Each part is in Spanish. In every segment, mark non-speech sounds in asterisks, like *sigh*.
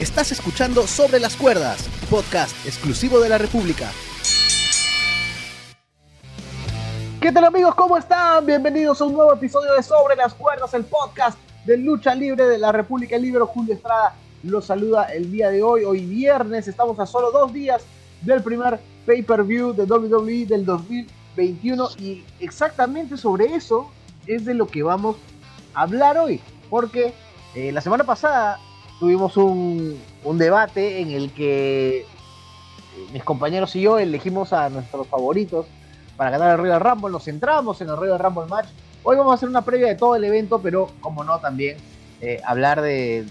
Estás escuchando Sobre las Cuerdas, podcast exclusivo de la República. ¿Qué tal amigos? ¿Cómo están? Bienvenidos a un nuevo episodio de Sobre las Cuerdas, el podcast de lucha libre de la República Libre. Julio Estrada los saluda el día de hoy, hoy viernes. Estamos a solo dos días del primer pay-per-view de WWE del 2021 y exactamente sobre eso es de lo que vamos a hablar hoy, porque eh, la semana pasada tuvimos un, un debate en el que eh, mis compañeros y yo elegimos a nuestros favoritos para ganar el Royal Rumble, nos centramos en el Royal Rumble match. Hoy vamos a hacer una previa de todo el evento, pero como no también eh, hablar de,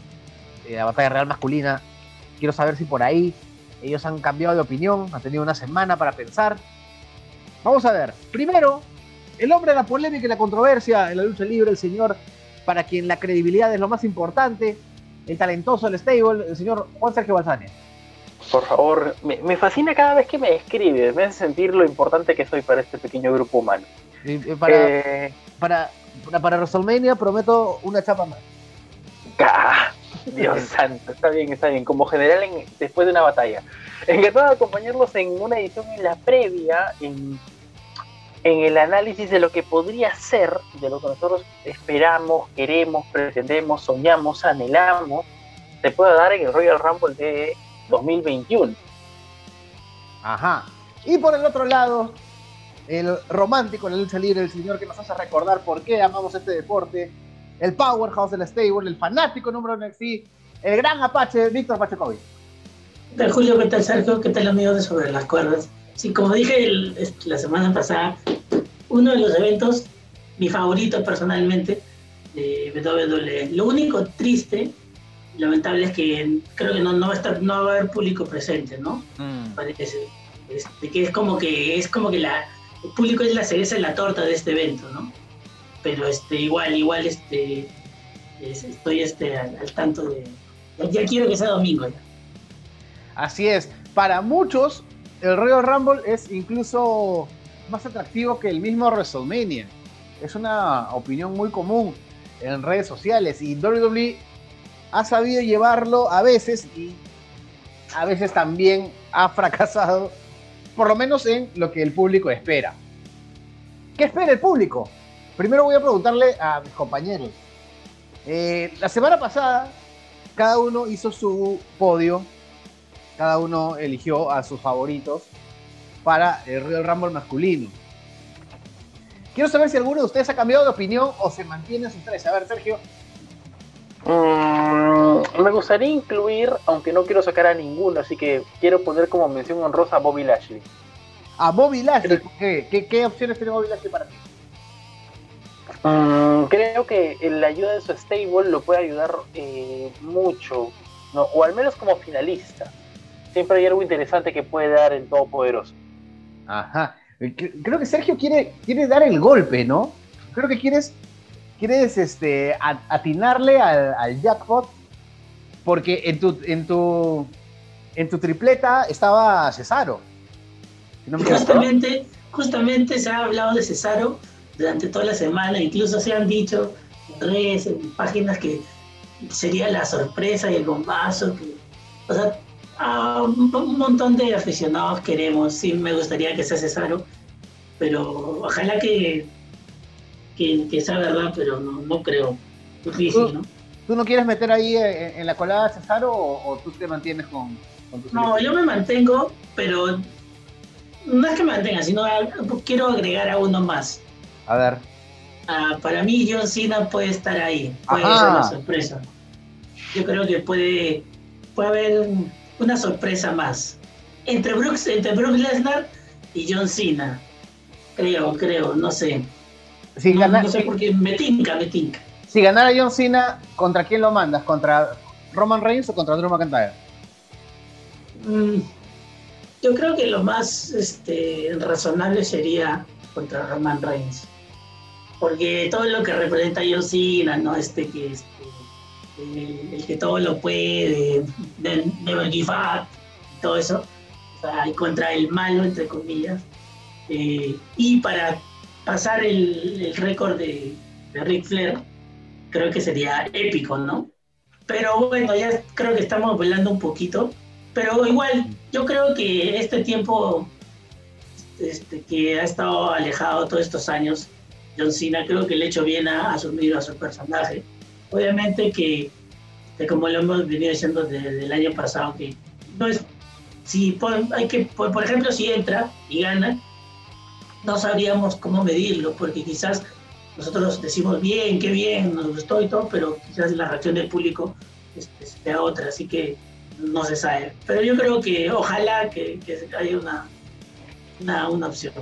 de la batalla real masculina. Quiero saber si por ahí ellos han cambiado de opinión, han tenido una semana para pensar. Vamos a ver. Primero, el hombre de la polémica y la controversia en la lucha libre, el señor para quien la credibilidad es lo más importante, el talentoso, el stable, el señor Juan Sergio Balsani. Por favor, me, me fascina cada vez que me escribes, me hace sentir lo importante que soy para este pequeño grupo humano. Y, y para, Eh, para, para, para WrestleMania prometo una chapa más. *laughs* ah, Dios *laughs* santo, está bien, está bien. Como general en- después de una batalla. Encantado de acompañarlos en una edición en la previa, en, en el análisis de lo que podría ser, de lo que nosotros esperamos, queremos, pretendemos, soñamos, anhelamos, se pueda dar en el Royal Rumble de 2021. Ajá. Y por el otro lado, el romántico en la lucha libre, el señor que nos hace recordar por qué amamos este deporte, el powerhouse del stable, el fanático número de NXT, el gran Apache, Víctor Pachecovic. ¿Qué tal Julio? ¿Qué tal Sergio? ¿Qué tal amigos de Sobre las Cuerdas? Sí, como dije el- la semana pasada, uno de los eventos, mi favorito personalmente, de WWE. Lo único triste, lamentable, es que creo que no, no va a estar, no va a haber público presente, ¿no? Parece. Este, que es como que es como que la, el público es la cereza en la torta de este evento, ¿no? Pero este, igual, igual este, es- estoy este, al, al tanto de. Ya, ya quiero que sea domingo ya. Así es. Para muchos, el Royal Rumble es incluso más atractivo que el mismo WrestleMania. Es una opinión muy común en redes sociales y WWE ha sabido llevarlo a veces y a veces también ha fracasado, por lo menos en lo que el público espera. ¿Qué espera el público? Primero voy a preguntarle a mis compañeros. Eh, la semana pasada, cada uno hizo su podio cada uno eligió a sus favoritos para el Royal Rumble masculino. Quiero saber si alguno de ustedes ha cambiado de opinión o se mantiene en sus tres. A ver, Sergio. Mm, me gustaría incluir, aunque no quiero sacar a ninguno, así que quiero poner como mención honrosa a Bobby Lashley. A Bobby Lashley. ¿por qué? ¿Qué, qué opciones tiene Bobby Lashley para ti? Mm, creo que la ayuda de su stable lo puede ayudar eh, mucho, ¿no? o al menos como finalista. Siempre hay algo interesante que puede dar el Todopoderoso. Ajá. Eh, cre- Creo que Sergio quiere, quiere dar el golpe, ¿no? Creo que quieres, quieres este, a- atinarle al, al jackpot porque en tu, en tu, en tu tripleta estaba Cesaro. Si no me equivoco. Justamente, justamente se ha hablado de Cesaro durante toda la semana, incluso se han dicho en redes, en páginas que sería la sorpresa y el bombazo. Que, o sea, a un, un montón de aficionados queremos, sí me gustaría que sea Cesaro, pero ojalá que, que, que sea verdad, pero no, no creo. Difícil, ¿no? ¿Tú no quieres meter ahí en, en la colada a Cesaro o, o tú te mantienes con, con tu No, yo me mantengo, pero no es que me mantenga, sino quiero agregar a uno más. A ver. Ah, para mí John Cena puede estar ahí, puede Ajá. ser la sorpresa. Yo creo que puede, puede haber una sorpresa más. Entre Brooks, entre Brock Lesnar y John Cena. Creo, creo, no sé. Si, No, no sé por qué me tinca, me tinca. si ganara John Cena, ¿contra quién lo mandas? ¿Contra Roman Reigns o contra Drew McIntyre? Mm, yo creo que lo más este, razonable sería contra Roman Reigns. Porque todo lo que representa John Cena, ¿no? Este que este, el, el que todo lo puede, de Never Give Up, todo eso. O sea, contra el malo, entre comillas. Eh, y para pasar el, el récord de, de Ric Flair, creo que sería épico, ¿no? Pero bueno, ya creo que estamos volando un poquito. Pero igual, yo creo que este tiempo este, que ha estado alejado todos estos años, John Cena creo que le ha hecho bien a asumir a su personaje. Obviamente que, como lo hemos venido diciendo desde el año pasado, que no es, si hay que, por, ejemplo, si entra y gana, no sabríamos cómo medirlo, porque quizás nosotros decimos bien, qué bien, nos gustó y todo, pero quizás la reacción del público este, sea otra, así que no se sabe. Pero yo creo que ojalá que, que haya una, una, una opción.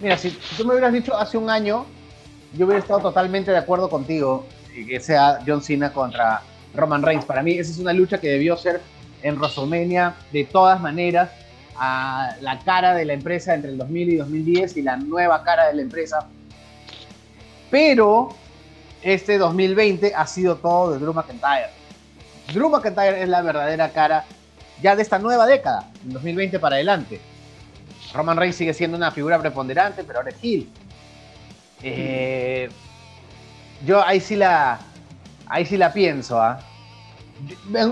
Mira, si, tú me hubieras dicho hace un año, yo hubiera estado totalmente de acuerdo contigo que sea John Cena contra Roman Reigns. Para mí, esa es una lucha que debió ser en WrestleMania de todas maneras a la cara de la empresa entre el 2000 y 2010 y la nueva cara de la empresa. Pero este 2020 ha sido todo de Drew McIntyre. Drew McIntyre es la verdadera cara ya de esta nueva década, en 2020 para adelante. Roman Reigns sigue siendo una figura preponderante, pero ahora es Hill. Eh, yo ahí sí la, ahí sí la pienso, ¿ah?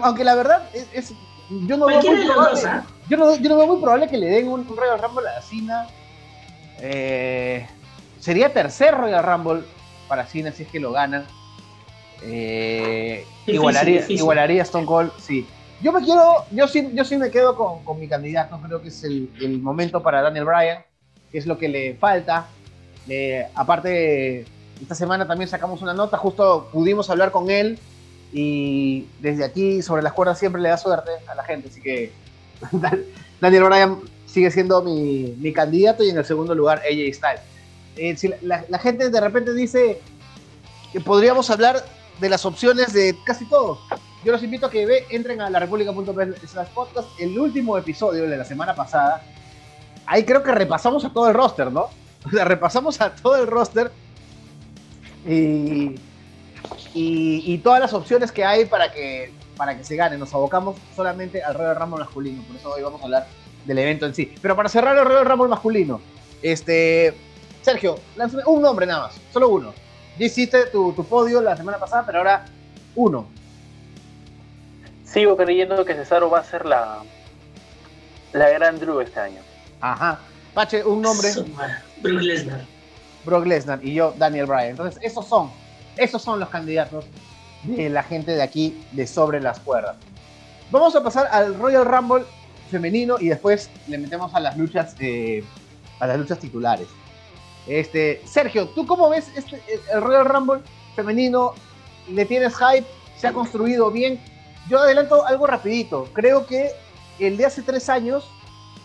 Aunque la verdad es, yo no veo muy probable, ¿ah? yo, no, yo no veo muy probable que le den un, Royal Rumble a Cena. Eh, sería tercer Royal Rumble para Cena si es que lo ganan. Eh, igualaría, igualaría Stone Cold, sí. Yo me quiero, yo sí, yo sí me quedo con, con mi candidato, creo que es el, el, momento para Daniel Bryan, que es lo que le falta. Eh, aparte, esta semana también sacamos una nota, justo pudimos hablar con él y desde aquí sobre las cuerdas siempre le da suerte a la gente, así que *laughs* Daniel Bryan sigue siendo mi, mi candidato y en el segundo lugar AJ Styles. Eh, si la, la, gente de repente dice que podríamos hablar de las opciones de casi todos. Yo los invito a que ve, entren a la slash podcast, el último episodio de la semana pasada. Ahí creo que repasamos a todo el roster, ¿no? *laughs* O sea, repasamos a todo el roster y, y, todas las opciones que hay para que, para que se gane. Nos abocamos solamente al Royal Rumble masculino, por eso hoy vamos a hablar del evento en sí. Pero para cerrar el Royal Rumble masculino, este, Sergio, lánzame un nombre nada más, solo uno. Ya hiciste tu, tu podio la semana pasada, pero ahora uno. Sigo creyendo que Cesaro va a ser la, la gran Drew este año. Ajá. Pache, un nombre. Brock Lesnar. Brock Lesnar y yo, Daniel Bryan. Entonces, esos son, esos son los candidatos de la gente de aquí de Sobre las Cuerdas. Vamos a pasar al Royal Rumble femenino y después le metemos a las luchas, eh, a las luchas titulares. Este, Sergio, ¿tú cómo ves este, el Royal Rumble femenino? ¿Le tienes hype? ¿Se ha construido bien? Yo adelanto algo rapidito. Creo que el de hace tres años,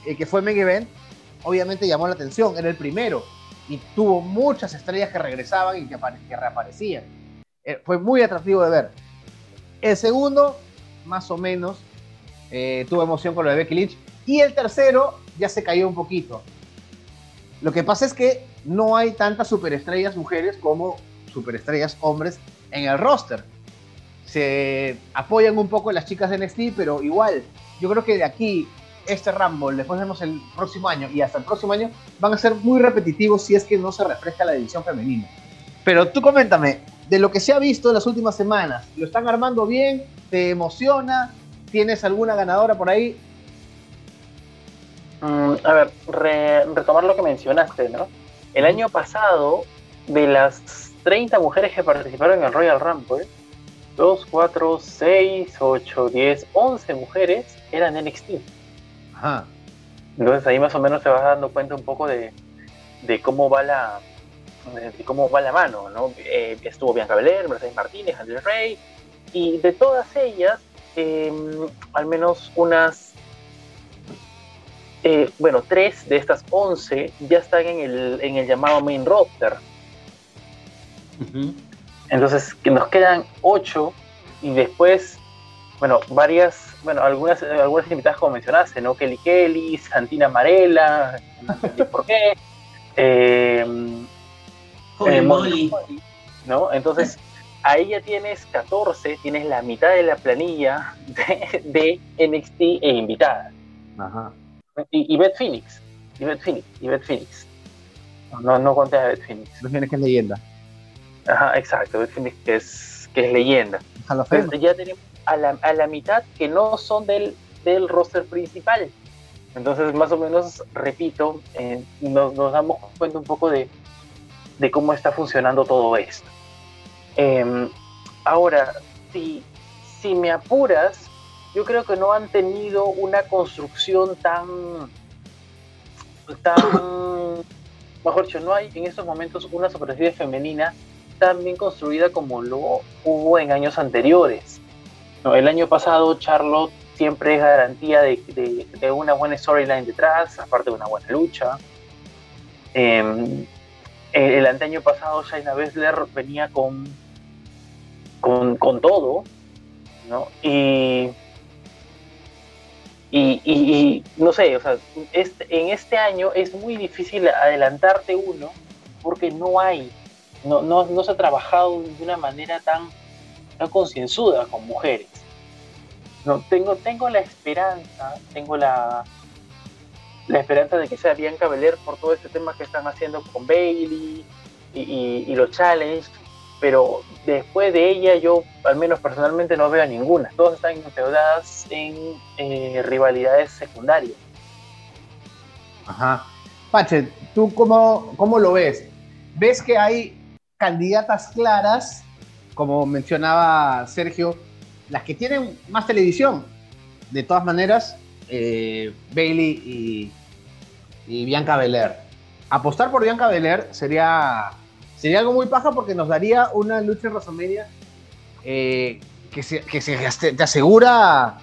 eh, que fue Mega Event, obviamente llamó la atención. Era el primero y tuvo muchas estrellas que regresaban y que, reaparecían. Eh, fue muy atractivo de ver. El segundo, más o menos, eh, tuvo emoción con lo de Becky Lynch. Y el tercero ya se cayó un poquito. Lo que pasa es que no hay tantas superestrellas mujeres como superestrellas hombres en el roster se apoyan un poco las chicas de NXT, pero igual, yo creo que de aquí, este Rumble, después vemos el próximo año y hasta el próximo año, van a ser muy repetitivos si es que no se refresca la división femenina. Pero tú coméntame, de lo que se ha visto en las últimas semanas, ¿lo están armando bien? ¿Te emociona? ¿Tienes alguna ganadora por ahí? Mm, a ver, retomar lo que mencionaste, ¿no? El año pasado, de las 30 mujeres que participaron en el Royal Rumble, 2, 4, 6, 8, 10, 11 mujeres eran NXT. Ajá. Entonces ahí más o menos te vas dando cuenta un poco de, de cómo va la de cómo va la mano, ¿no? Eh, estuvo Bianca Belair, Mercedes Martínez, Andrés Rey, y de todas ellas, eh, al menos unas, eh, bueno, tres de estas 11 ya están en el, en el llamado main roster. Uh entonces, que nos quedan ocho y después, bueno, varias, bueno, algunas, algunas invitadas como mencionaste, ¿no? Kelly Kelly, Santina Marela, ¿por qué? Eh, eh, ¿no? Entonces, ahí ya tienes 14, tienes la mitad de la planilla de, NXT e invitada. Ajá. Y, y Beth Phoenix, y Beth Phoenix, y Beth Phoenix. No, no conté a Beth Phoenix. Beth Phoenix es leyenda. Ajá, exacto, que es, que es leyenda. ya tenemos, a la, mitad que no son del, del roster principal. Entonces, más o menos, repito, eh, nos, nos, damos cuenta un poco de, de cómo está funcionando todo esto. Eh, ahora, si, si me apuras, yo creo que no han tenido una construcción tan, tan, mejor dicho, no hay en estos momentos una superficie femenina tan bien construida como lo hubo en años anteriores. No, el año pasado Charlotte siempre es garantía de, de, de una buena storyline detrás, aparte de una buena lucha. Eh, el, el año pasado Shayna Baszler venía con, con, todo, ¿no? Y, y, no sé, o sea, este, en este año es muy difícil adelantarte uno porque no hay, no, no, no se ha trabajado de una manera tan, tan concienzuda con mujeres. No, tengo, tengo la esperanza, tengo la, la esperanza de que sea Bianca Belair por todo este tema que están haciendo con Bailey y, los challenges, pero después de ella yo al menos personalmente no veo ninguna. Todas están endeudadas en eh, rivalidades secundarias. Ajá. Pache, ¿tú cómo, cómo lo ves? ¿Ves que hay candidatas claras, como mencionaba Sergio, las que tienen más televisión? De todas maneras, eh, Bailey y, Bianca Belair. Apostar por Bianca Belair sería sería algo muy paja porque nos daría una lucha en eh, que, se, que se te asegura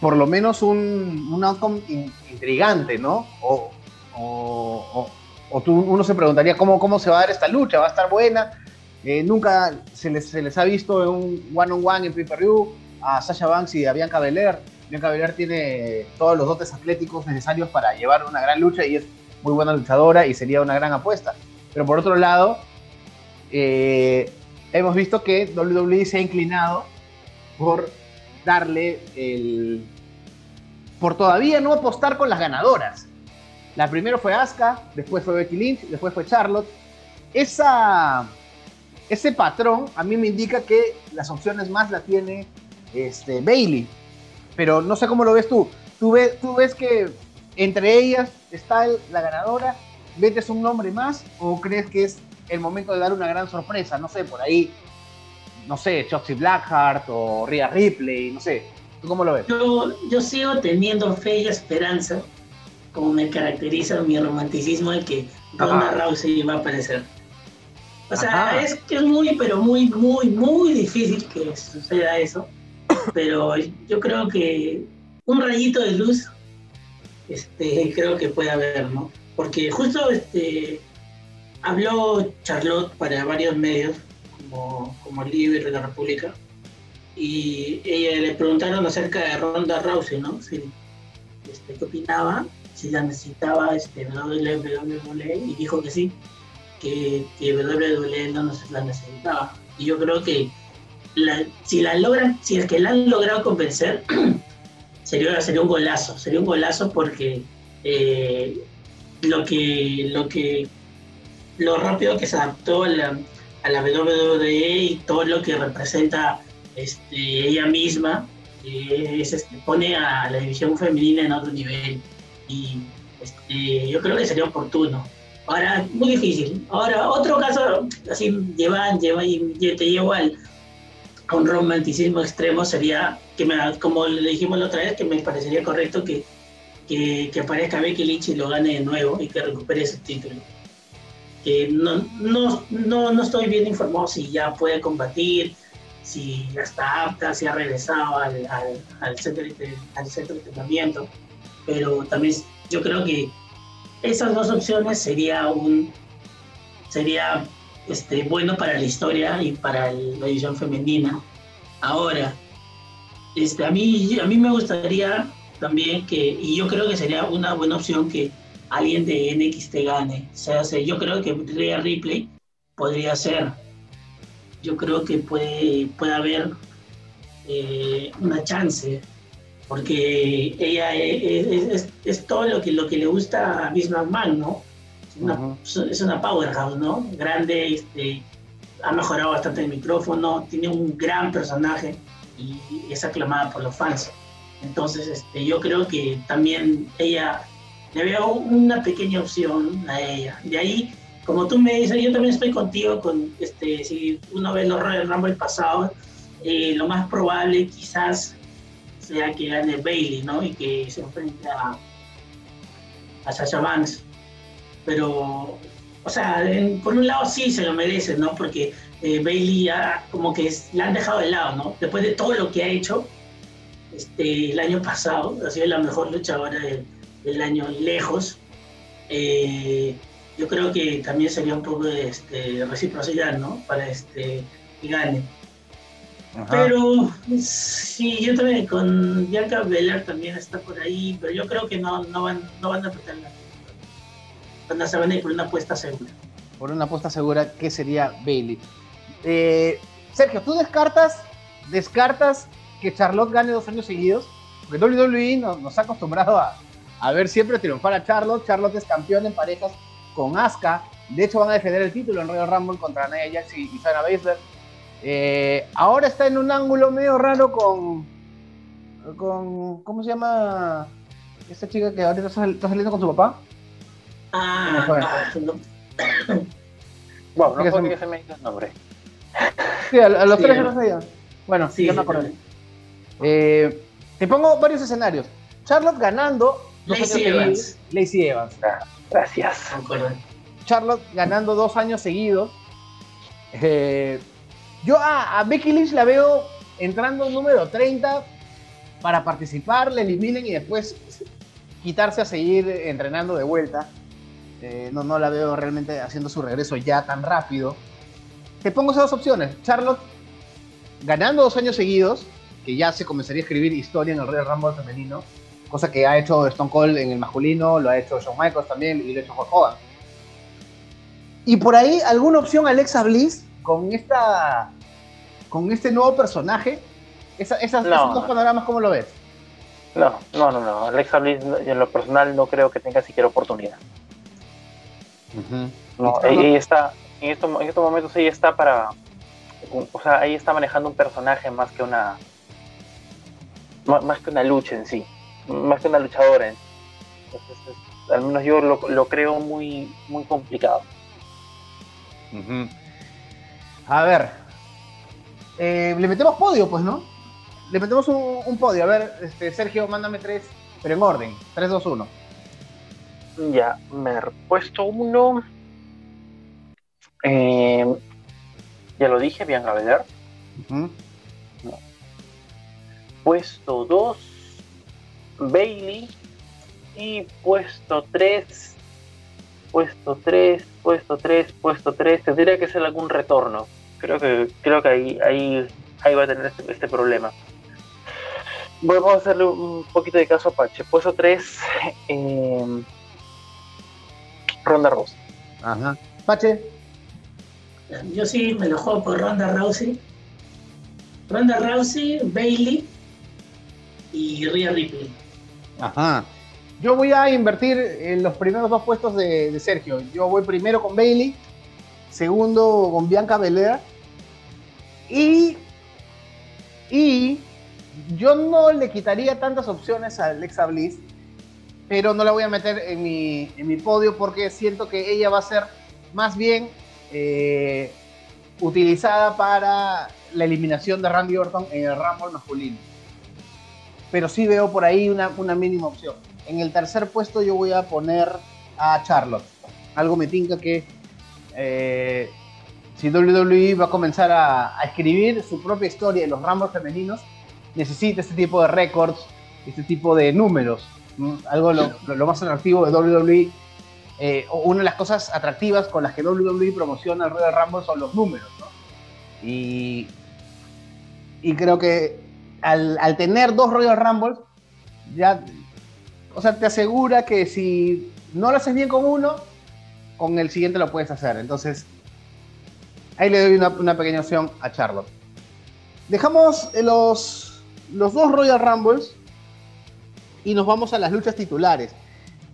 por lo menos un, outcome in, intrigante, ¿no? O, o, o, o tú, uno se preguntaría cómo, cómo se va a dar esta lucha, va a estar buena. Eh, nunca se les, ha visto en un one-on-one -on -one en pay-per-view a Sasha Banks y a Bianca Belair. Bianca Belair tiene todos los dotes atléticos necesarios para llevar una gran lucha y es muy buena luchadora y sería una gran apuesta. Pero por otro lado, eh, hemos visto que WWE se ha inclinado por darle el. por todavía no apostar con las ganadoras. La primera fue Asuka, después fue Becky Lynch, después fue Charlotte. Esa, ese patrón a mí me indica que las opciones más la tiene este, Bailey. Pero no sé cómo lo ves tú. ¿Tú, ves, tú ves que entre ellas está el, la ganadora ¿Metes un nombre más o crees que es el momento de dar una gran sorpresa? No sé, por ahí, no sé, Chelsea Blackheart o Rhea Ripley, no sé. ¿Tú cómo lo ves? Yo, yo sigo teniendo fe y esperanza, como me caracteriza mi romanticismo de que Ronda Rousey va a aparecer. O sea, Ajá. es que es muy, pero muy, muy, muy difícil que suceda eso. Pero yo creo que un rayito de luz, este, creo que puede haber, ¿no? porque justo este, habló Charlotte para varios medios, como, como Libre de la República, y ella le preguntaron acerca de Ronda Rousey, ¿no? Si, este, ¿Qué opinaba? Si la necesitaba este, WWE, y dijo que sí, que, que WWE no la necesitaba. Y yo creo que si la logran, si es que la han logrado convencer, *clears throat* sería, sería un golazo, sería un golazo porque eh, lo que, lo que, lo rápido que se adaptó a la, a la WWE y todo lo que representa este, ella misma, eh, es, este, pone a la división femenina en otro nivel. Y este, yo creo que sería oportuno. Ahora, muy difícil. Ahora, otro caso, así, lleva, lleva y te llevo al, a un romanticismo extremo sería, que me, como le dijimos la otra vez, que me parecería correcto que que, que aparezca Becky Lynch y lo gane de nuevo y que recupere ese título. Que no, no, no, no estoy bien informado si ya puede combatir, si ya está apta, si ha regresado al, al, al, centro, de, al centro de entrenamiento, pero también yo creo que esas dos opciones sería un sería este, bueno para la historia y para la edición femenina. Ahora, este, a, mí, a mí me gustaría también que, y yo creo que sería una buena opción que alguien de NXT gane. O sea, yo creo que Rhea Ripley podría ser. Yo creo que puede, puede haber eh, una chance, porque ella es, es, es, todo lo que, lo que le gusta a Miss McMahon, ¿no? Es una, uh -huh. es una powerhouse, ¿no? Grande, este, ha mejorado bastante el micrófono, tiene un gran personaje y es aclamada por los fans. Entonces, este, yo creo que también ella, le veo una pequeña opción a ella. De ahí, como tú me dices, yo también estoy contigo con, este, si uno ve los Royal Rumble pasado, eh, lo más probable quizás sea que gane Bailey, ¿no? Y que se enfrente a, a Sasha Banks. Pero, o sea, por un lado sí se lo merece, ¿no? Porque eh, Bailey ya como que la han dejado de lado, ¿no? Después de todo lo que ha hecho este, el año pasado, ha sido la mejor luchadora del, del año lejos. Eh, yo creo que también sería un poco de este, reciprocidad, ¿no? Para este, que gane. Pero sí, yo también con Bianca Belair también está por ahí, pero yo creo que no, no, van, no van a apretar la van a, van a ir por una apuesta segura. Por una apuesta segura, que sería Bailey. Eh, Sergio, ¿tú descartas, descartas que Charlotte gane dos años seguidos? Porque WWE nos, ha acostumbrado a, a, ver siempre triunfar a Charlotte. Charlotte es campeón en parejas con Asuka. De hecho, van a defender el título en Royal Rumble contra Nia Jax y, y Shayna Baszler. Eh, ahora está en un ángulo medio raro con, con. ¿Cómo se llama? Esta chica que ahorita está, saliendo con su papá. Ah, no. *coughs* Bueno, no puedo que se me dice el nombre. Sí, a, los tres no sabía. Bueno, sí, yo me acuerdo. Eh, te pongo varios escenarios. Charlotte ganando. Lacey Evans. Lacey Evans. Gracias. Charlotte ganando dos años seguidos. Eh, yo a, Becky Lynch la veo entrando número 30 para participar, le eliminen y después quitarse a seguir entrenando de vuelta. Eh, no, no la veo realmente haciendo su regreso ya tan rápido. Te pongo esas dos opciones. Charlotte ganando dos años seguidos, que ya se comenzaría a escribir historia en el Royal Rumble femenino, cosa que ha hecho Stone Cold en el masculino, lo ha hecho Shawn Michaels también y lo ha hecho Hulk Hogan. Y por ahí alguna opción Alexa Bliss con esta con este nuevo personaje. Esa, esas, esos dos panoramas, ¿cómo lo ves? No, no, no, no. Alexa Bliss en lo personal no creo que tenga siquiera oportunidad. No, ella está, en estos, en estos momentos ella está para, o sea, ella está manejando un personaje más que una, más, que una lucha en sí, más que una luchadora. En Entonces, al menos yo lo, lo, creo muy, muy complicado. A ver, eh, le metemos podio, pues, ¿no? Le metemos un, podio. A ver, este, Sergio, mándame tres, pero en orden. 3, 2, 1. Ya, me he puesto uno. Eh, ya lo dije, Bianca Belair. no. Puesto 2, Bailey. Y puesto 3, puesto 3, puesto 3, puesto 3. Tendría que ser algún retorno creo que creo que ahí ahí ahí va a tener este, este problema. Vamos a hacerle un poquito de caso a Pache puesto 3 eh, Ronda Rousey. Ajá. Pache yo sí me lo juego por Ronda Rousey. Ronda Rousey Bailey y Rhea Ripley. Ajá. Yo voy a invertir en los primeros dos puestos de, de Sergio. Yo voy primero con Bailey, segundo con Bianca Belair y, y yo no le quitaría tantas opciones a Alexa Bliss, pero no la voy a meter en mi, en mi podio porque siento que ella va a ser más bien eh, utilizada para la eliminación de Randy Orton en el Rumble masculino. Pero sí veo por ahí una, una mínima opción. En el tercer puesto yo voy a poner a Charlotte. Algo me tinca que eh, si WWE va a comenzar a, escribir su propia historia en los ramos femeninos, necesita este tipo de récords, este tipo de números. Algo lo, más atractivo de WWE, eh, una de las cosas atractivas con las que WWE promociona el Royal Rumble son los números. Y, y creo que al, al, tener dos Royal Rumbles, ya, o sea, te asegura que si no lo haces bien con uno, con el siguiente lo puedes hacer. Entonces, Ahí le doy una, pequeña opción a Charlotte. Dejamos los, los dos Royal Rumbles y nos vamos a las luchas titulares.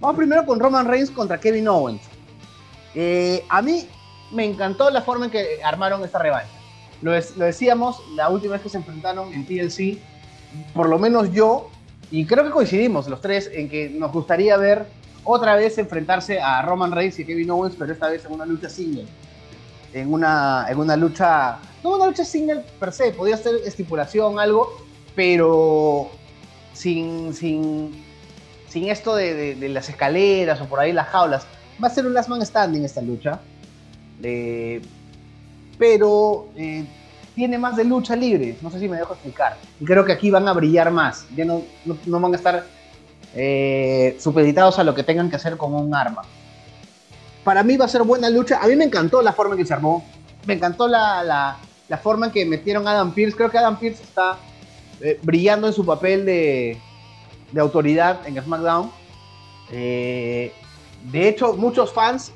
Vamos primero con Roman Reigns contra Kevin Owens. Eh, a mí me encantó la forma en que armaron esta revancha. lo, lo decíamos la última vez que se enfrentaron en TLC, por lo menos yo, y creo que coincidimos los tres en que nos gustaría ver otra vez enfrentarse a Roman Reigns y Kevin Owens, pero esta vez en una lucha single. En una, en una lucha, no una lucha single per se, podía ser estipulación, algo, pero sin, sin, sin esto de, las escaleras o por ahí las jaulas. Va a ser un last man standing esta lucha. Eh, pero eh, tiene más de lucha libre. No sé si me dejo explicar. Creo que aquí van a brillar más. Ya no, no, van a estar eh, supeditados a lo que tengan que hacer con un arma. Para mí va a ser buena lucha. A mí me encantó la forma en que se armó. Me encantó la, la, forma en que metieron a Adam Pierce. Creo que Adam Pierce está eh, brillando en su papel de, de autoridad en SmackDown. Eh, de hecho, muchos fans,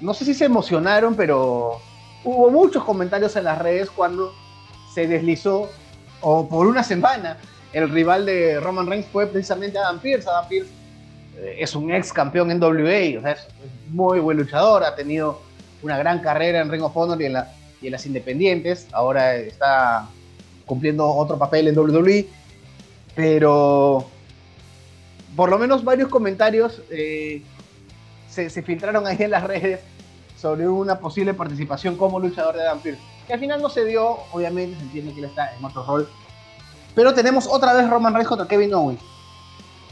no sé si se emocionaron, pero hubo muchos comentarios en las redes cuando se deslizó, o por una semana, el rival de Roman Reigns fue precisamente Adam Pierce. Adam Pierce es un ex campeón en sea, es muy buen luchador, ha tenido una gran carrera en Ring of Honor y en, las independientes. Ahora está cumpliendo otro papel en WWE, pero por lo menos varios comentarios eh, se, filtraron ahí en las redes sobre una posible participación como luchador de Adam Pearce, que al final no se dio, obviamente se entiende que él está en otro rol, pero tenemos otra vez Roman Reigns contra Kevin Owens.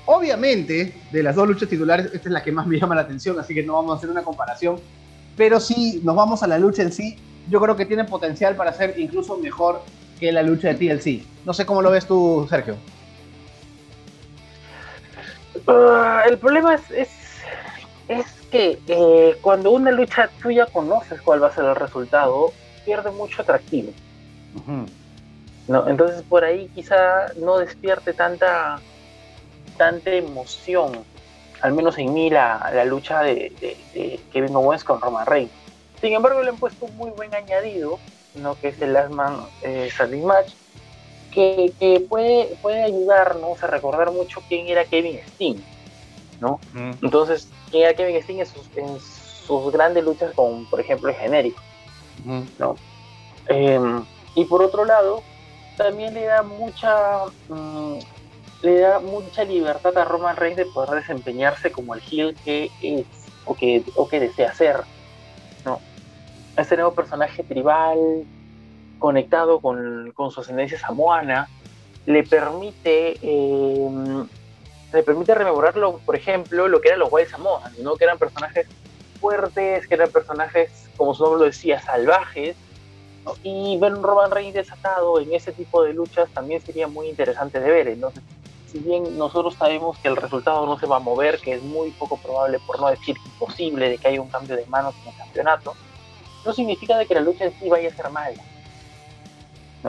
Obviamente, de las dos luchas titulares, esta es la que más me llama la atención, así que no vamos a hacer una comparación, pero si nos vamos a la lucha en sí, yo creo que tiene potencial para ser incluso mejor que la lucha de TLC. No sé cómo lo ves tú, Sergio. Ah, el problema es, es, que eh, cuando una lucha tú ya conoces cuál va a ser el resultado, pierde mucho atractivo. No, entonces por ahí quizá no despierte tanta, tanta emoción, al menos en mí, la, la lucha de, de, de, Kevin Owens con Roman Reigns. Sin embargo, le han puesto un muy buen añadido que es el Last Man eh, Match, que, puede, puede ayudarnos a recordar mucho quién era Kevin Steen, ¿no? Entonces, quién era Kevin Steen en sus, grandes luchas con, por ejemplo, el genérico, ¿no? Em, y por otro lado, también le da mucha mm, le da mucha libertad a Roman Reigns de poder desempeñarse como el heel que es o que, o que desea ser, ¿no? este nuevo personaje tribal conectado con, su ascendencia samoana le permite eh, le permite rememorarlo, por ejemplo, lo que eran los Wild Samoans, ¿no? que eran personajes fuertes, que eran personajes, como su nombre lo decía, salvajes, y ver un Roman Reigns desatado en ese tipo de luchas también sería muy interesante de ver. Entonces, si bien nosotros sabemos que el resultado no se va a mover, que es muy poco probable, por no decir imposible, de que haya un cambio de manos en el campeonato, no significa de que la lucha en sí vaya a ser mala.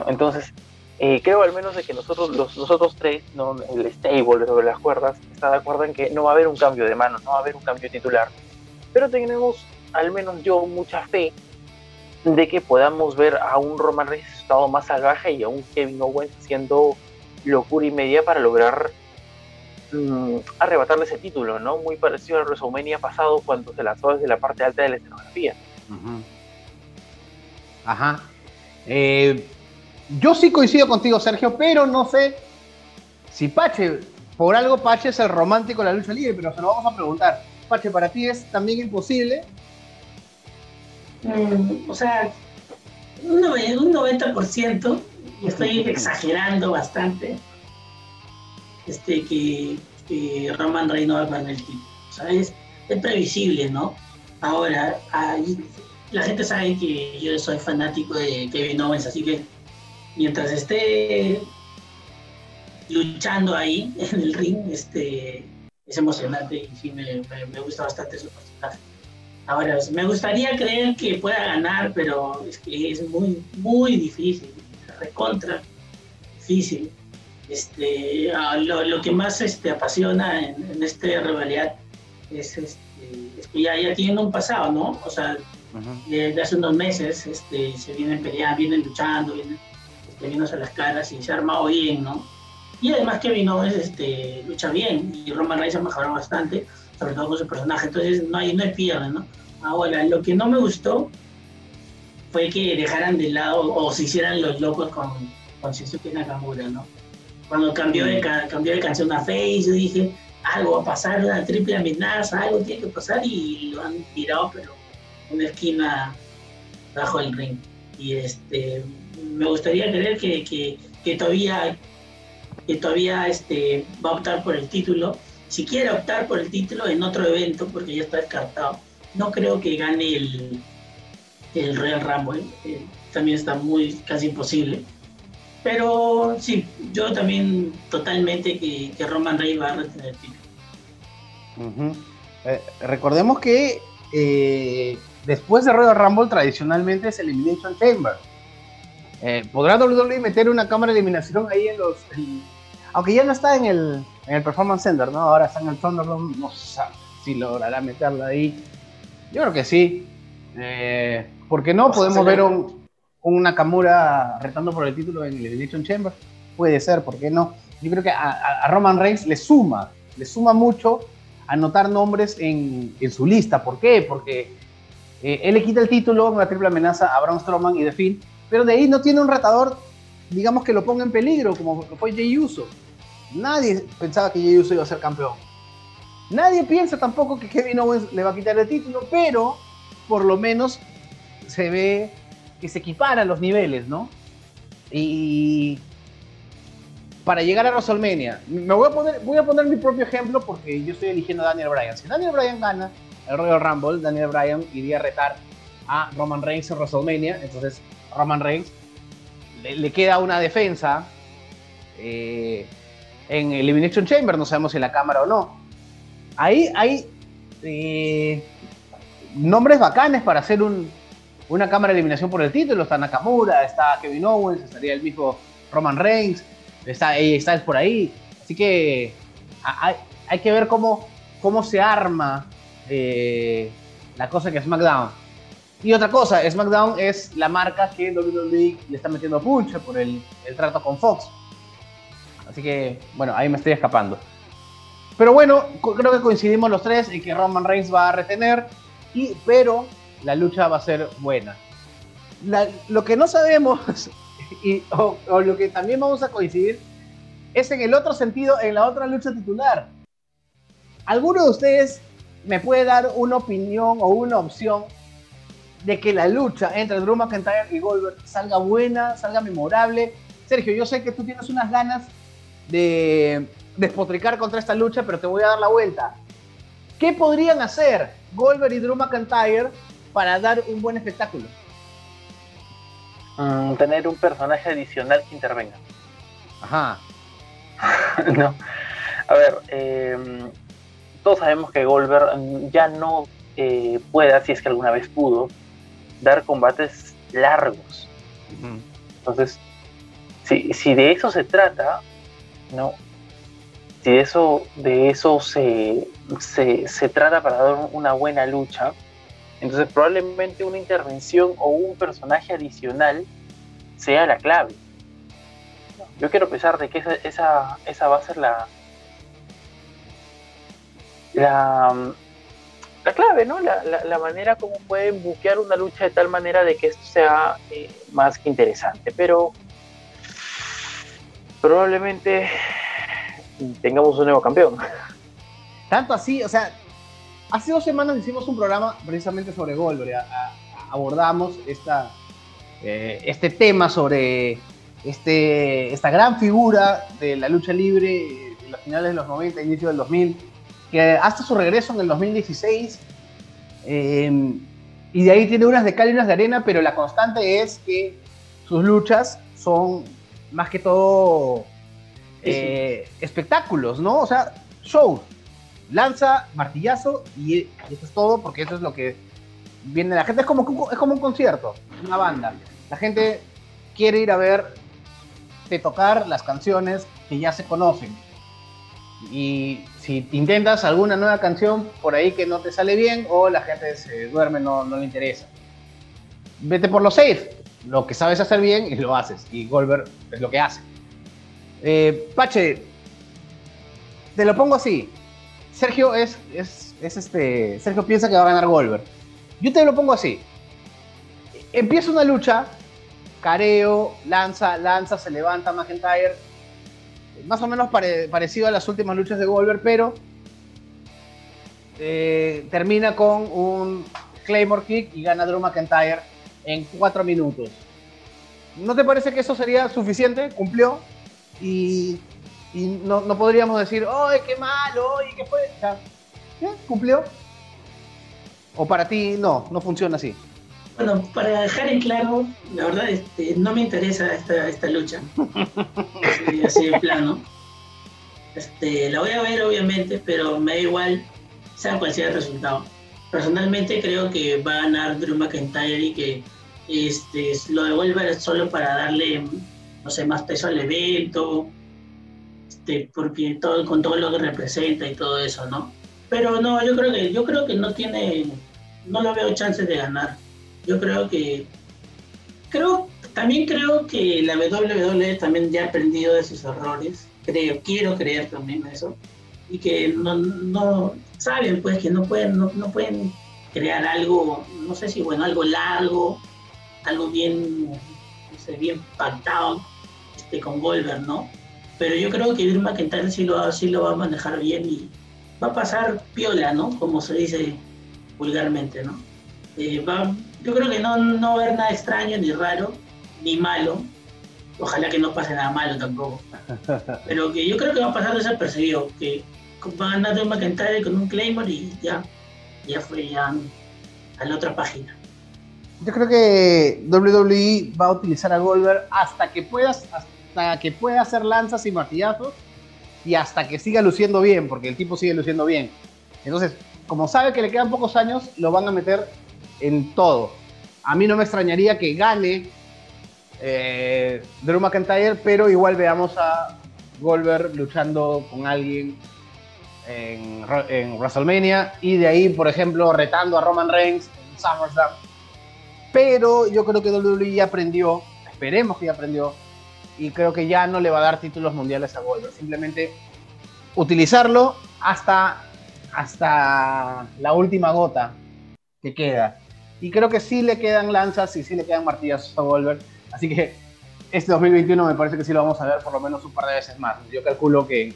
Entonces, eh, creo al menos de que nosotros, los, otros tres, ¿no? el stable de las cuerdas, está de acuerdo en que no va a haber un cambio de mano, no va a haber un cambio titular. Pero tenemos, al menos yo, mucha fe de que podamos ver a un Roman Reigns estado más salvaje y a un Kevin Owens siendo locura y media para lograr mm, arrebatarle ese título, ¿no? Muy parecido al WrestleMania pasado cuando se lanzó desde la parte alta de la escenografía. Ajá. Eh, yo sí coincido contigo, Sergio, pero no sé si Pache, por algo Pache es el romántico de la lucha libre, pero se lo vamos a preguntar. Pache, ¿para ti es también imposible? Mm, o sea, un 90%, y estoy exagerando bastante, este, que, Roman Reigns va a ganar el título. O sea, es, previsible, ¿no? Ahora, la gente sabe que yo soy fanático de Kevin Owens, así que mientras esté luchando ahí *laughs* en el ring, este, es emocionante y sí me, gusta bastante su personaje. Ahora, me gustaría creer que pueda ganar, pero es que es muy, muy difícil, recontra difícil. Este, lo, que más este, apasiona en, esta rivalidad es, este, es que ya, ya tienen un pasado, ¿no? O sea, desde hace unos meses este, se vienen peleando, vienen luchando, vienen a las caras y se ha armado bien, ¿no? Y además Kevin Owens este, lucha bien y Roman Reigns ha mejorado bastante, sobre todo con su personaje, entonces no hay, no hay pierde, ¿no? Ahora, lo que no me gustó fue que dejaran de lado o se hicieran los locos con, con Shinsuke Nakamura, ¿no? Cuando cambió de, cambió de canción a Face, yo dije, algo va a pasar, una triple amenaza, algo tiene que pasar y lo han tirado, pero una esquina bajo el ring. Y este, me gustaría creer que, que, todavía, que todavía este, va a optar por el título. Si quiere optar por el título en otro evento, porque ya está descartado, no creo que gane el, el Royal Rumble. Eh, también está muy casi imposible. Pero sí, yo también totalmente que, que Roman Reigns va a retener el título. Eh, recordemos que eh, después de Royal Rumble tradicionalmente es Elimination Chamber. Eh, ¿Podrá WWE meter una cámara de eliminación ahí en los... aunque ya no está en el, en el Performance Center, ¿no? Ahora está en el Thunderdome, no sé si logrará meterla ahí. Yo creo que sí. Eh, ¿Por qué no? Podemos ver un, una Nakamura retando por el título en el Elimination Chamber. Puede ser, ¿por qué no? Yo creo que a, a Roman Reigns le suma, le suma mucho anotar nombres en, en su lista. ¿Por qué? Porque eh, él le quita el título en una triple amenaza a Braun Strowman y The Finn, pero de ahí no tiene un retador, digamos que lo ponga en peligro, como fue Jay Uso. Nadie pensaba que Jay Uso iba a ser campeón. Nadie piensa tampoco que Kevin Owens le va a quitar el título, pero por lo menos se ve que se equiparan los niveles, ¿no? Y para llegar a WrestleMania, me voy a poner, voy a poner mi propio ejemplo porque yo estoy eligiendo a Daniel Bryan. Si Daniel Bryan gana el Royal Rumble, Daniel Bryan iría a retar a Roman Reigns en WrestleMania. Entonces, Roman Reigns le, queda una defensa eh, en Elimination Chamber, no sabemos si en la cámara o no. Ahí hay eh, nombres bacanes para hacer una cámara de eliminación por el título. Está Nakamura, está Kevin Owens, estaría el mismo Roman Reigns está, está por ahí. Así que hay, que ver cómo, cómo se arma eh, la cosa que es SmackDown. Y otra cosa, SmackDown es la marca que WWE le está metiendo punche por el, el trato con Fox. Así que, bueno, ahí me estoy escapando. Pero bueno, creo que coincidimos los tres en que Roman Reigns va a retener, y, pero la lucha va a ser buena. lo que no sabemos *laughs* y, o, lo que también vamos a coincidir es en el otro sentido, en la otra lucha titular. ¿Alguno de ustedes me puede dar una opinión o una opción de que la lucha entre Drew McIntyre y Goldberg salga buena, salga memorable? Sergio, yo sé que tú tienes unas ganas de despotricar contra esta lucha, pero te voy a dar la vuelta. ¿Qué podrían hacer Goldberg y Drew McIntyre para dar un buen espectáculo? Mm, tener un personaje adicional que intervenga. Ajá. *laughs* no. A ver, em, todos sabemos que Goldberg ya no eh, puede, si es que alguna vez pudo, dar combates largos. Entonces, si, si, de eso se trata, ¿no? Si de eso, de eso se, se, se trata para dar una buena lucha, entonces probablemente una intervención o un personaje adicional sea la clave. Yo quiero pensar de que esa, esa, esa va a ser la, la, la clave, ¿no? La, la, manera como pueden buquear una lucha de tal manera de que esto sea eh, más que interesante. Pero probablemente tengamos un nuevo campeón. Tanto así, o sea, Hace dos semanas hicimos un programa precisamente sobre Goldberg. abordamos esta, eh, este tema sobre este, esta gran figura de la lucha libre en los finales de los 90, inicio del 2000, que hasta su regreso en el 2016, em, y de ahí tiene unas de cal y unas de arena, pero la constante es que sus luchas son más que todo eh, espectáculos, ¿no? O sea, shows lanza, martillazo y eso es todo porque eso es lo que viene la gente. Es como, es como un concierto, una banda. La gente quiere ir a ver de tocar las canciones que ya se conocen. Y si intentas alguna nueva canción por ahí que no te sale bien o la gente se duerme, no, no le interesa. Vete por lo safe, lo que sabes hacer bien y lo haces. Y Goldberg es lo que hace. Eh, Pache, te lo pongo así. Sergio es, es, este. Sergio piensa que va a ganar Goldberg. Yo te lo pongo así. empieza una lucha, careo, lanza, lanza, se levanta McIntyre, más o menos parecido a las últimas luchas de Goldberg, pero eh, termina con un Claymore Kick y gana Drew McIntyre en cuatro minutos. ¿No te parece que eso sería suficiente? Cumplió y, no, podríamos decir, ¡ay, qué malo! ¡ay, qué fue! ¿Cumplió? ¿O para ti no, no funciona así? Bueno, para dejar en claro, la verdad este, no me interesa esta, esta lucha. así, de plano. Este, la voy a ver obviamente, pero me da igual, sea cual sea el resultado. Personalmente creo que va a ganar Drew McIntyre y que este, lo devuelve solo para darle, no sé, más peso al evento, este, porque todo, con todo lo que representa y todo eso, ¿no? Pero no, yo creo que, yo creo que no tiene, no lo veo chances de ganar. Yo creo que, creo, también creo que la WWE también ya ha aprendido de sus errores. Creo, quiero creer también eso. Y que no, no saben pues que no pueden, no, no pueden crear algo, no sé si bueno, algo largo, algo bien, no sé, bien pactado este, con Goldberg, ¿no? Pero yo creo que Drew McIntyre sí lo, sí lo va a manejar bien y va a pasar piola, ¿no? Como se dice vulgarmente, ¿no? Eh, yo creo que no, no va a haber nada extraño, ni raro, ni malo. Ojalá que no pase nada malo tampoco. *laughs* Pero que yo creo que va a pasar desapercibido, que va a McIntyre con un Claymore y ya, ya fue ya a la otra página. Yo creo que WWE va a utilizar a Goldberg hasta que puedas, hasta que pueda hacer lanzas y martillazos y hasta que siga luciendo bien, porque el tipo sigue luciendo bien. Entonces, como sabe que le quedan pocos años, lo van a meter en todo. A mí no me extrañaría que gane eh, Drew McIntyre, pero igual veamos a Goldberg luchando con alguien en, en, WrestleMania y de ahí, por ejemplo, retando a Roman Reigns en SummerSlam pero yo creo que WWE ya aprendió, esperemos que ya aprendió, y creo que ya no le va a dar títulos mundiales a Goldberg. Simplemente utilizarlo hasta, hasta la última gota que queda. Y creo que sí le quedan lanzas y sí le quedan martillas a Goldberg. Así que este 2021 me parece que sí lo vamos a ver por lo menos un par de veces más. Yo calculo que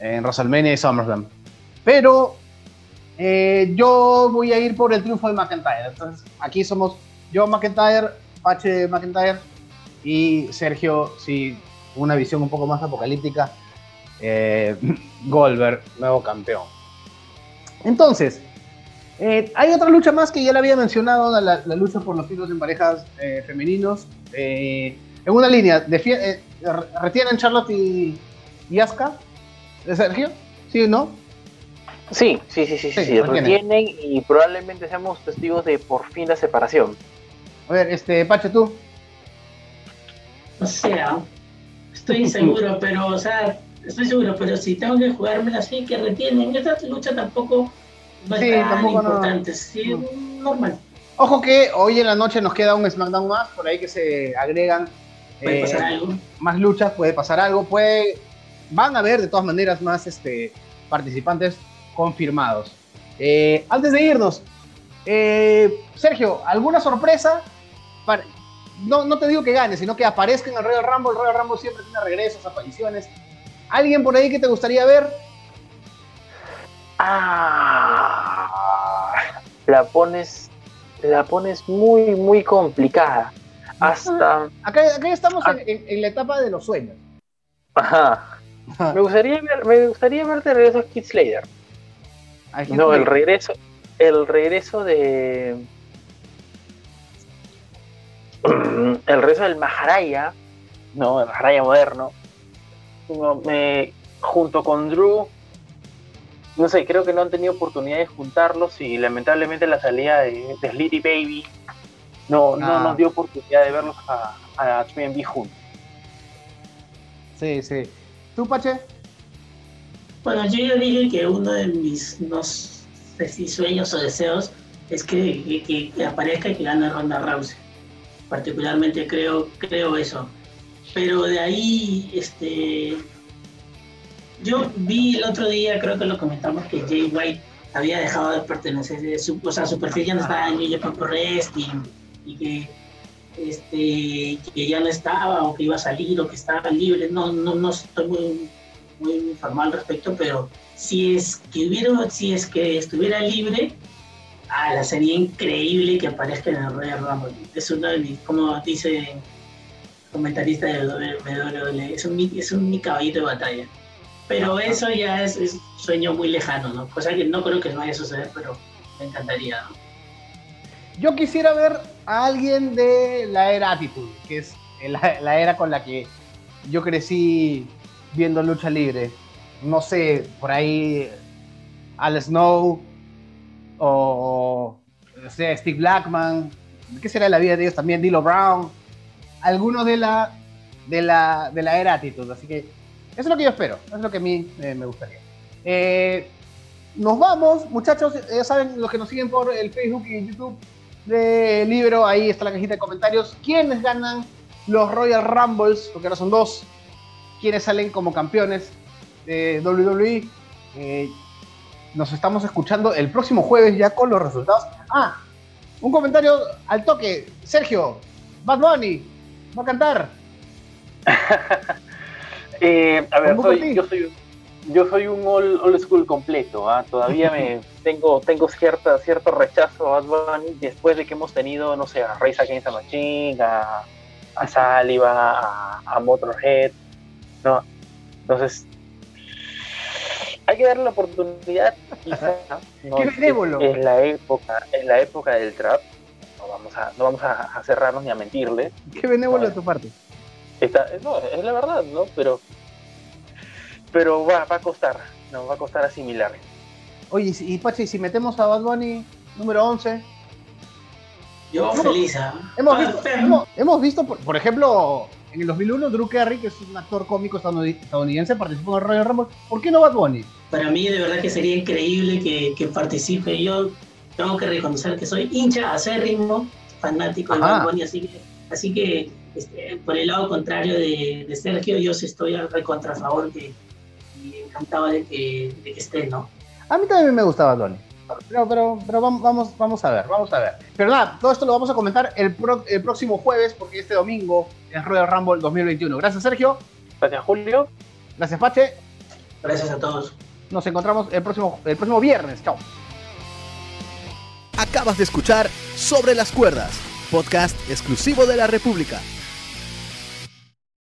en WrestleMania y SummerSlam. Pero eh, yo voy a ir por el triunfo de McIntyre. Entonces aquí somos yo McIntyre, Pache McIntyre y Sergio, sí, una visión un poco más apocalíptica, eh, *laughs* Goldberg, nuevo campeón. Entonces, eh, hay otra lucha más que ya la había mencionado, la, lucha por los títulos en parejas eh, femeninos. en una línea, ¿retienen Charlotte y, y Asuka? ¿Sergio? ¿Sí no? Sí, sí, sí, sí, sí, sí, retienen y probablemente seamos testigos de por fin la separación. A ver, este, Pache, tú. O sea, estoy *laughs* inseguro, pero, o sea, estoy seguro, pero si tengo que jugármela así, que retienen. Esta lucha tampoco va a sí, tan importante, sí, normal. Ojo que hoy en la noche nos queda un SmackDown más, por ahí que se agregan ¿Puede pasar eh, algo? más luchas, puede pasar algo, puede, van a haber de todas maneras más este, participantes confirmados. Eh, antes de irnos, eh, Sergio, ¿alguna sorpresa no, no te digo que gane, sino que aparezca en el Royal Rumble. El Royal Rumble siempre tiene regresos, apariciones. ¿Alguien por ahí que te gustaría ver? Ah, la pones, la pones muy, muy complicada. Hasta. Acá, acá estamos ah. en, la etapa de los sueños. Ajá. *laughs* Me gustaría ver, me gustaría verte regreso a Kid Slater. No, el regreso, el regreso de *clears throat* el resto del Maharaya, ¿no? El Maharaya moderno, junto con Drew, no sé, creo que no han tenido oportunidad de juntarlos y lamentablemente la salida de, de Baby no, no ah. nos dio oportunidad de verlos a, a 3 juntos. Sí, sí. ¿Tú, Pache? Bueno, yo ya dije que uno de mis, no sé sueños o deseos es que, que, aparezca y que gane Ronda Rousey particularmente creo, creo eso. Pero de ahí, este, yo vi el otro día, creo que lo comentamos, que Jay White había dejado de pertenecer, o sea, su perfil ya no estaba en New Japan Pro Wrestling y que este, que ya no estaba o que iba a salir o que estaba libre. No, no, no estoy muy, muy informado al respecto, pero si es que hubiera, si es que estuviera libre, ah, la sería increíble que aparezca en el Royal Rumble. Es uno de mis, como dice comentarista de WWE, es un, es un mi caballito de batalla. Pero eso ya es, es, sueño muy lejano, ¿no? Cosa que no creo que no vaya a suceder, pero me encantaría, ¿no? Yo quisiera ver a alguien de la era Attitude, que es la, era con la que yo crecí viendo lucha libre. No sé, por ahí Al Snow o, o sea, Steve Blackman. ¿Qué será la vida de ellos también? Dilo Brown. Algunos de la, de la, de la era Attitude. Así que eso es lo que yo espero. Eso es lo que a mí eh, me gustaría. Eh, nos vamos, muchachos. Ya saben, los que nos siguen por el Facebook y YouTube de libro, ahí está la cajita de comentarios. ¿Quiénes ganan los Royal Rumbles? Porque ahora son dos. ¿Quiénes salen como campeones de WWE? Eh, nos estamos escuchando el próximo jueves ya con los resultados. Ah, un comentario al toque. Sergio, Bad Bunny, va a cantar. *laughs* eh, a ver, soy, yo soy yo soy un old, old school completo, ¿ah? todavía me *laughs* tengo, tengo cierta, cierto rechazo a Bad Bunny después de que hemos tenido, no sé, a Reza Against the Machine, a, a Saliva, a, a, Motorhead, ¿no? Entonces, hay que darle la oportunidad, quizá, ¿no? Qué benévolo. En la época, en la época del trap, no vamos a, no vamos a, a cerrarnos ni a mentirle. Qué benévolo de tu parte. Está, no, es la verdad, ¿no? Pero pero va, va a costar, nos va a costar asimilar. Oye, y Pachi, si metemos a Bad Bunny número 11. Yo feliz, ¿eh? hemos, visto, hemos, hemos, visto, por, por, ejemplo, en el 2001, Drew Carey, que es un actor cómico estadounidense, participó en el Royal Rumble. ¿Por qué no Bad Bunny? Para mí, de verdad que sería increíble que, que participe. Yo tengo que reconocer que soy hincha acérrimo, fanático Ajá. de Bad Bunny, así que, así que este, por el lado contrario de, de Sergio, yo estoy al recontra favor que encantaba de que, de que esté, ¿no? A mí también me gustaba Donny. Pero, pero, pero vamos, vamos a ver, vamos a ver. Pero nada, todo esto lo vamos a comentar el, pro, el próximo jueves, porque este domingo es Royal Rumble 2021. Gracias, Sergio. Gracias, Julio. Gracias, Pache. Gracias a todos. Nos encontramos el próximo, el próximo viernes. Chao. Acabas de escuchar Sobre las Cuerdas, podcast exclusivo de la República.